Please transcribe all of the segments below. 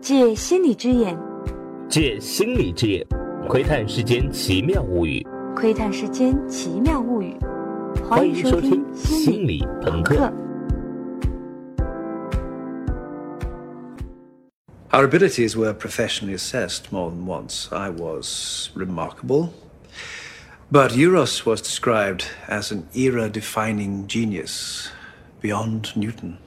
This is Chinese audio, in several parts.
借心理之眼，借心理之眼，窥探世间奇妙物语。窥探世间奇妙物语。欢欢迎收听迎收听《心心理理朋克朋克》。 Our abilities were professionally assessed more than once. I was remarkable. But Euros was described as an era defining genius beyond Newton.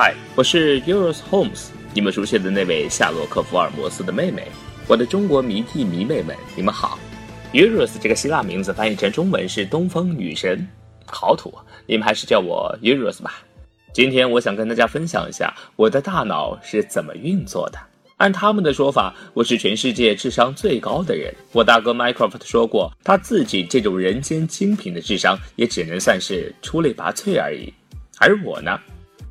嗨，我是 Euros Holmes，你们熟悉的那位夏洛克·福尔摩斯的妹妹。我的中国迷弟迷妹们，你们好。Euros 这个希腊名字翻译成中文是东风女神，好土，你们还是叫我 Euros 吧。今天我想跟大家分享一下我的大脑是怎么运作的。按他们的说法，我是全世界智商最高的人。我大哥 Mycroft 说过，他自己这种人间精品的智商，也只能算是出类拔萃而已。而我呢，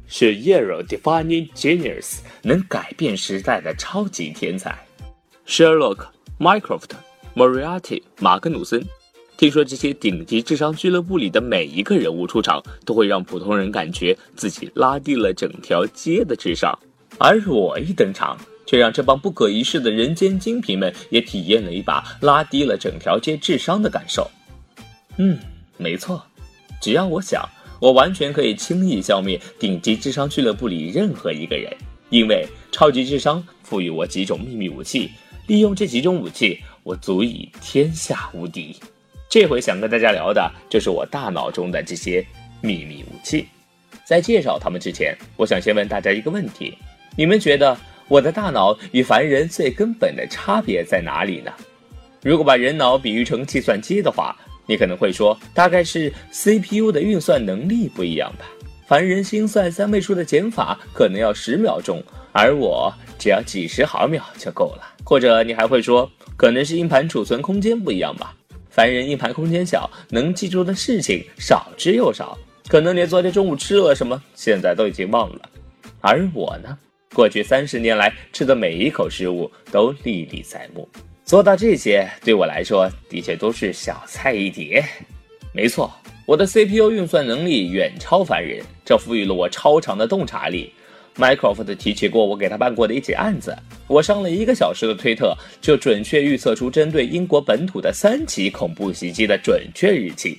是 Euro Defining Genius，能改变时代的超级天才。Sherlock、Mycroft、Moriarty、马格努森，听说这些顶级智商俱乐部里的每一个人物出场，都会让普通人感觉自己拉低了整条街的智商，而我一登场，却让这帮不可一世的人间精品们也体验了一把拉低了整条街智商的感受。嗯，没错，只要我想，我完全可以轻易消灭顶级智商俱乐部里任何一个人，因为超级智商赋予我几种秘密武器，利用这几种武器，我足以天下无敌。这回想跟大家聊的就是我大脑中的这些秘密武器。在介绍他们之前，我想先问大家一个问题：你们觉得我的大脑与凡人最根本的差别在哪里呢？如果把人脑比喻成计算机的话，你可能会说，大概是 CPU 的运算能力不一样吧。凡人心算三位数的减法可能要十秒钟，而我只要几十毫秒就够了。或者你还会说，可能是硬盘储存空间不一样吧。凡人硬盘空间小，能记住的事情少之又少，可能连昨天中午吃了什么，现在都已经忘了。而我呢，过去三十年来吃的每一口食物都历历在目。做到这些，对我来说的确都是小菜一碟。没错，我的 CPU 运算能力远超凡人，这赋予了我超长的洞察力。Mycroft 提起过我给他办过的一起案子，我上了一个小时的推特，就准确预测出针对英国本土的三起恐怖袭击的准确日期。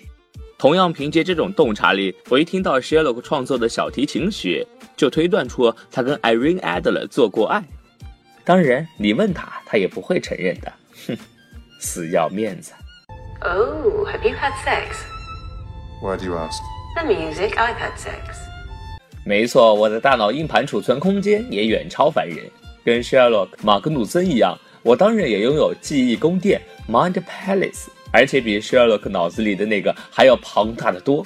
同样凭借这种洞察力，我一听到 Sherlock 创作的小提琴曲，就推断出他跟 Irene Adler 做过爱。当然，你问他，他也不会承认的。哼，死要面子。Oh, have you had sex? Why do you ask? The music, I've had sex. 没错，我的大脑硬盘储存空间也远超凡人，跟 Sherlock 马格努森一样，我当然也拥有记忆宫殿 Mind Palace，而且比 Sherlock 脑子里的那个还要庞大的多。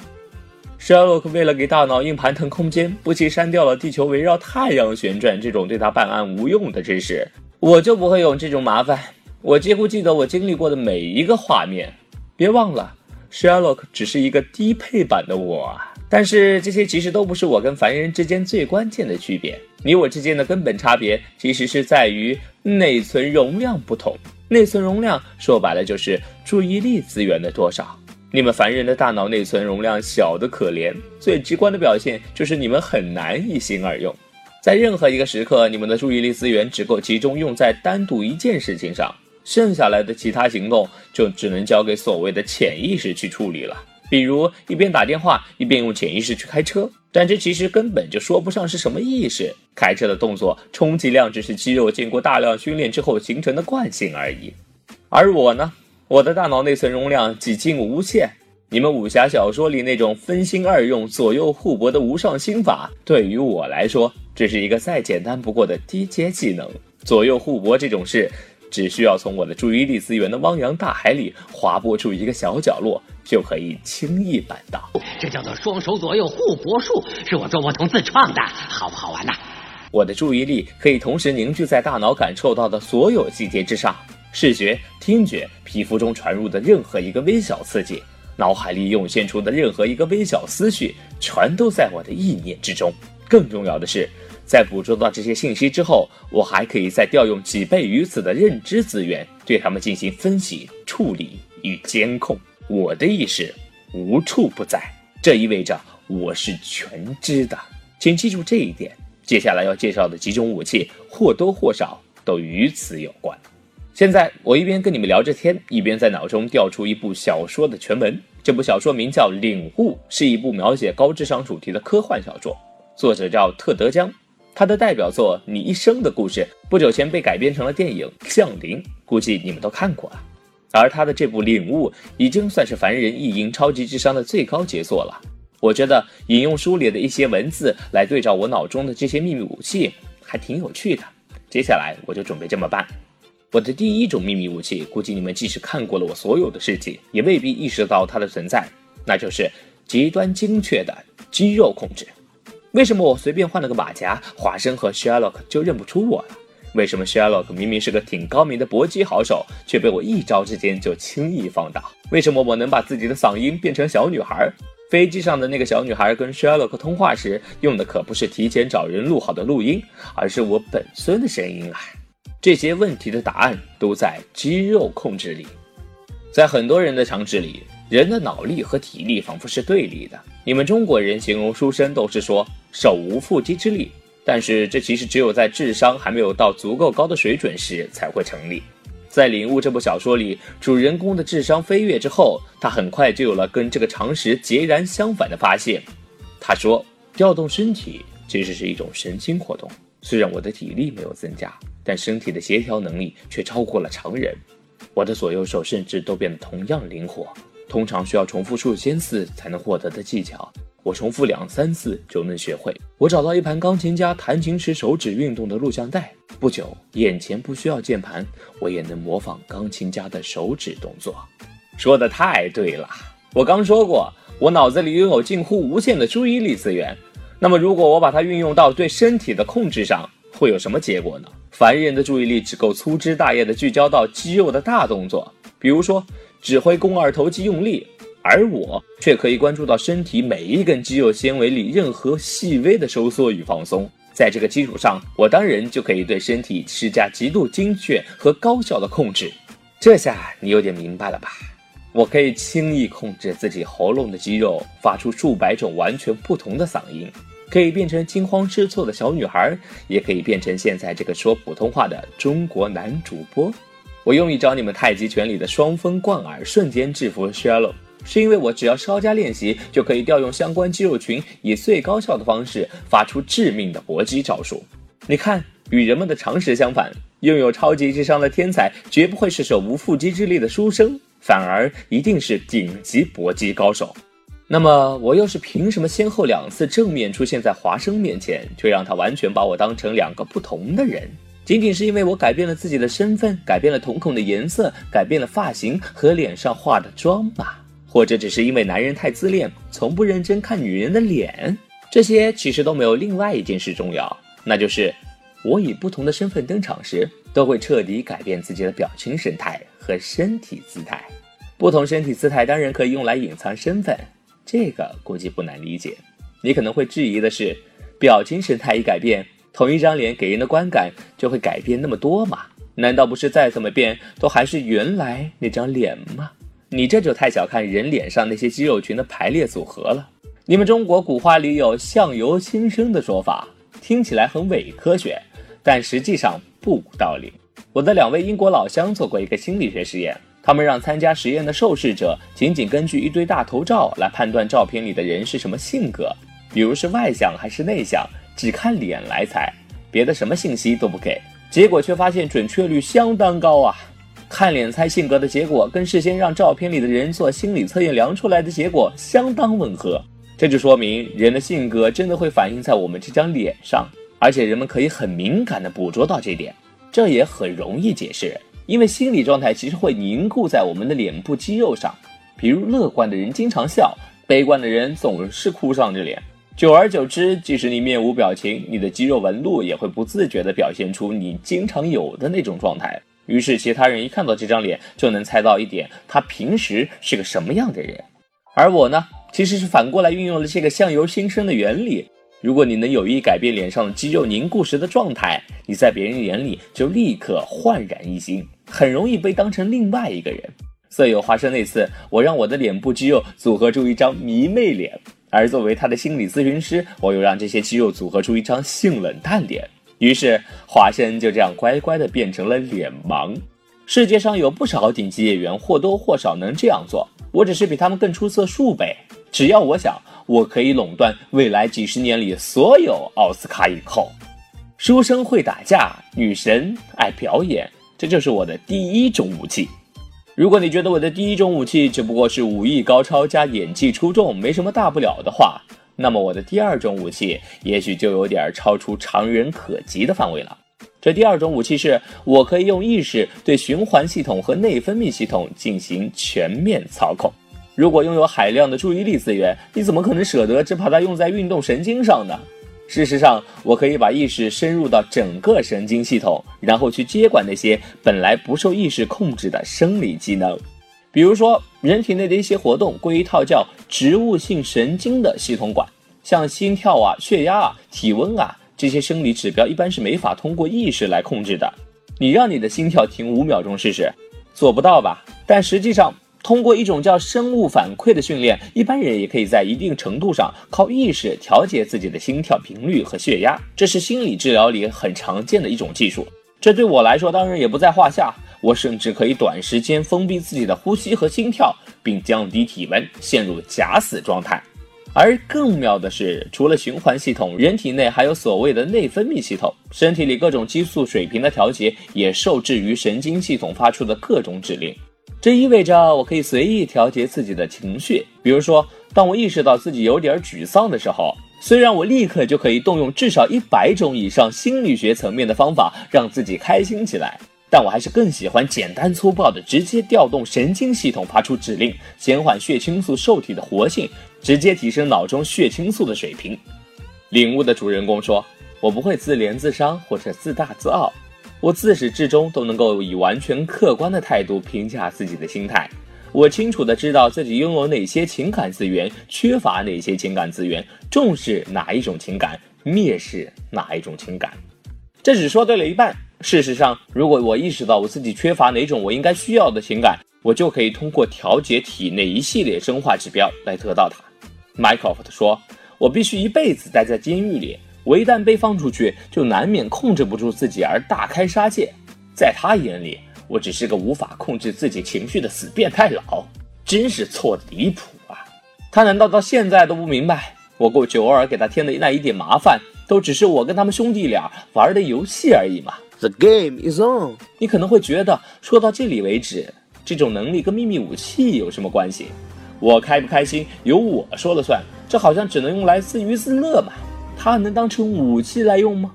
Sherlock 为了给大脑硬盘腾空间，不惜删掉了地球围绕太阳旋转这种对他办案无用的知识。我就不会有这种麻烦，我几乎记得我经历过的每一个画面。别忘了，Sherlock 只是一个低配版的我啊。但是这些其实都不是我跟凡人之间最关键的区别。你我之间的根本差别，其实是在于内存容量不同。内存容量说白了就是注意力资源的多少。你们凡人的大脑内存容量小的可怜，最直观的表现就是你们很难一心二用。在任何一个时刻，你们的注意力资源只够集中用在单独一件事情上，剩下来的其他行动就只能交给所谓的潜意识去处理了。比如一边打电话一边用潜意识去开车，但这其实根本就说不上是什么意识。开车的动作充其量只是肌肉经过大量训练之后形成的惯性而已。而我呢，我的大脑内存容量几近无限。你们武侠小说里那种分心二用、左右互搏的无上心法，对于我来说，这是一个再简单不过的低阶技能。左右互搏这种事，只需要从我的注意力资源的汪洋大海里划拨出一个小角落，就可以轻易办到。这叫做双手左右互搏术，是我周伯通自创的，好不好玩呐？我的注意力可以同时凝聚在大脑感受到的所有细节之上，视觉、听觉、皮肤中传入的任何一个微小刺激，脑海里涌现出的任何一个微小思绪，全都在我的意念之中。更重要的是，在捕捉到这些信息之后，我还可以再调用几倍于此的认知资源，对它们进行分析、处理与监控。我的意识无处不在，这意味着我是全知的。请记住这一点。接下来要介绍的几种武器，或多或少都与此有关。现在我一边跟你们聊着天，一边在脑中调出一部小说的全文。这部小说名叫《领悟》，是一部描写高智商主题的科幻小说，作者叫特德·江。他的代表作《你一生的故事》不久前被改编成了电影《降临》，估计你们都看过了。而他的这部《领悟》已经算是凡人意淫超级智商的最高杰作了。我觉得引用书里的一些文字来对照我脑中的这些秘密武器，还挺有趣的。接下来我就准备这么办。我的第一种秘密武器，估计你们即使看过了我所有的事迹，也未必意识到它的存在，那就是极端精确的肌肉控制。为什么我随便换了个马甲，华生和 Sherlock 就认不出我了？为什么 Sherlock 明明是个挺高明的搏击好手，却被我一招之间就轻易放倒？为什么我能把自己的嗓音变成小女孩？飞机上的那个小女孩跟 Sherlock 通话时用的可不是提前找人录好的录音，而是我本尊的声音啊！这些问题的答案都在肌肉控制里。在很多人的常识里，人的脑力和体力仿佛是对立的。你们中国人形容书生都是说手无缚鸡之力，但是这其实只有在智商还没有到足够高的水准时才会成立。在《领悟》这部小说里，主人公的智商飞跃之后，他很快就有了跟这个常识截然相反的发现。他说：“调动身体其实是一种神经活动，虽然我的体力没有增加，但身体的协调能力却超过了常人。我的左右手甚至都变得同样灵活，通常需要重复数千次才能获得的技巧。”我重复两三次就能学会。我找到一盘钢琴家弹琴时手指运动的录像带，不久，眼前不需要键盘，我也能模仿钢琴家的手指动作。说的太对了，我刚说过，我脑子里拥有近乎无限的注意力资源。那么，如果我把它运用到对身体的控制上，会有什么结果呢？凡人的注意力只够粗枝大叶的聚焦到肌肉的大动作，比如说指挥肱二头肌用力。而我却可以关注到身体每一根肌肉纤维里任何细微的收缩与放松，在这个基础上，我当然就可以对身体施加极度精确和高效的控制。这下你有点明白了吧？我可以轻易控制自己喉咙的肌肉，发出数百种完全不同的嗓音，可以变成惊慌失措的小女孩，也可以变成现在这个说普通话的中国男主播。我用一招你们太极拳里的双峰贯耳，瞬间制服 Sherlock。是因为我只要稍加练习，就可以调用相关肌肉群，以最高效的方式发出致命的搏击招数。你看，与人们的常识相反，拥有超级智商的天才绝不会是手无缚鸡之力的书生，反而一定是顶级搏击高手。那么，我又是凭什么先后两次正面出现在华生面前，却让他完全把我当成两个不同的人？仅仅是因为我改变了自己的身份，改变了瞳孔的颜色，改变了发型和脸上化的妆吗？或者只是因为男人太自恋，从不认真看女人的脸，这些其实都没有另外一件事重要，那就是我以不同的身份登场时，都会彻底改变自己的表情神态和身体姿态。不同身体姿态当然可以用来隐藏身份，这个估计不难理解。你可能会质疑的是，表情神态一改变，同一张脸给人的观感就会改变那么多吗？难道不是再怎么变都还是原来那张脸吗？你这就太小看人脸上那些肌肉群的排列组合了。你们中国古话里有“相由心生”的说法，听起来很伪科学，但实际上不无道理。我的两位英国老乡做过一个心理学实验，他们让参加实验的受试者仅仅根据一堆大头照来判断照片里的人是什么性格，比如是外向还是内向，只看脸来猜，别的什么信息都不给。结果却发现准确率相当高啊！看脸猜性格的结果，跟事先让照片里的人做心理测验量出来的结果相当吻合。这就说明人的性格真的会反映在我们这张脸上，而且人们可以很敏感地捕捉到这点。这也很容易解释，因为心理状态其实会凝固在我们的脸部肌肉上。比如乐观的人经常笑，悲观的人总是哭丧着脸。久而久之，即使你面无表情，你的肌肉纹路也会不自觉地表现出你经常有的那种状态。于是，其他人一看到这张脸，就能猜到一点，他平时是个什么样的人。而我呢，其实是反过来运用了这个相由心生的原理，如果你能有意改变脸上肌肉凝固时的状态，你在别人眼里就立刻焕然一新，很容易被当成另外一个人。色友华生那次，我让我的脸部肌肉组合出一张迷妹脸，而作为他的心理咨询师，我又让这些肌肉组合出一张性冷淡脸。于是华生就这样乖乖的变成了脸盲。世界上有不少顶级演员或多或少能这样做，我只是比他们更出色数倍。只要我想。我可以垄断未来几十年里所有奥斯卡影后。书生会打架，女神爱表演，这就是我的第一种武器。如果你觉得我的第一种武器只不过是武艺高超加演技出众，没什么大不了的话，那么我的第二种武器也许就有点超出常人可及的范围了。这第二种武器是我可以用意识对循环系统和内分泌系统进行全面操控。如果拥有海量的注意力资源，你怎么可能舍得只把它用在运动神经上呢？事实上，我可以把意识深入到整个神经系统，然后去接管那些本来不受意识控制的生理机能。比如说，人体内的一些活动归一套叫植物性神经的系统管，像心跳啊、血压啊、体温啊这些生理指标，一般是没法通过意识来控制的。你让你的心跳停五秒钟试试，做不到吧？但实际上。通过一种叫生物反馈的训练，一般人也可以在一定程度上靠意识调节自己的心跳频率和血压。这是心理治疗里很常见的一种技术。这对我来说当然也不在话下。我甚至可以短时间封闭自己的呼吸和心跳，并降低体温，陷入假死状态。而更妙的是，除了循环系统，人体内还有所谓的内分泌系统。身体里各种激素水平的调节也受制于神经系统发出的各种指令。这意味着我可以随意调节自己的情绪，比如说，当我意识到自己有点沮丧的时候，虽然我立刻就可以动用至少一百种以上心理学层面的方法让自己开心起来，但我还是更喜欢简单粗暴的直接调动神经系统发出指令，减缓血清素受体的活性，直接提升脑中血清素的水平。领悟的主人公说：“我不会自怜自伤或者自大自傲。”我自始至终都能够以完全客观的态度评价自己的心态。我清楚的知道自己拥有哪些情感资源，缺乏哪些情感资源，重视哪一种情感，蔑视哪一种情感。这只说对了一半。事实上，如果我意识到我自己缺乏哪种我应该需要的情感，我就可以通过调节体内一系列生化指标来得到它。麦克福特说：“我必须一辈子待在监狱里。”我一旦被放出去，就难免控制不住自己而大开杀戒。在他眼里，我只是个无法控制自己情绪的死变态佬，真是错的离谱啊！他难道到现在都不明白，我过去偶尔给他添的那一点麻烦，都只是我跟他们兄弟俩玩的游戏而已吗？The game is on。你可能会觉得，说到这里为止，这种能力跟秘密武器有什么关系？我开不开心由我说了算，这好像只能用来自娱自乐嘛。它能当成武器来用吗？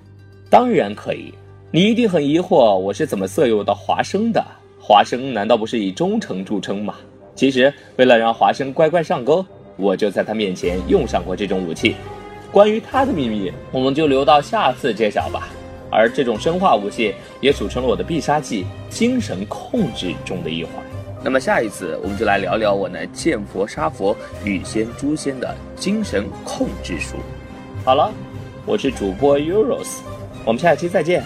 当然可以。你一定很疑惑，我是怎么色诱到华生的？华生难道不是以忠诚著称吗？其实，为了让华生乖乖上钩，我就在他面前用上过这种武器。关于他的秘密，我们就留到下次揭晓吧。而这种生化武器也组成了我的必杀技——精神控制中的一环。那么下一次，我们就来聊聊我那见佛杀佛、遇仙诛仙的精神控制术。好了，我是主播 Euros，我们下期再见。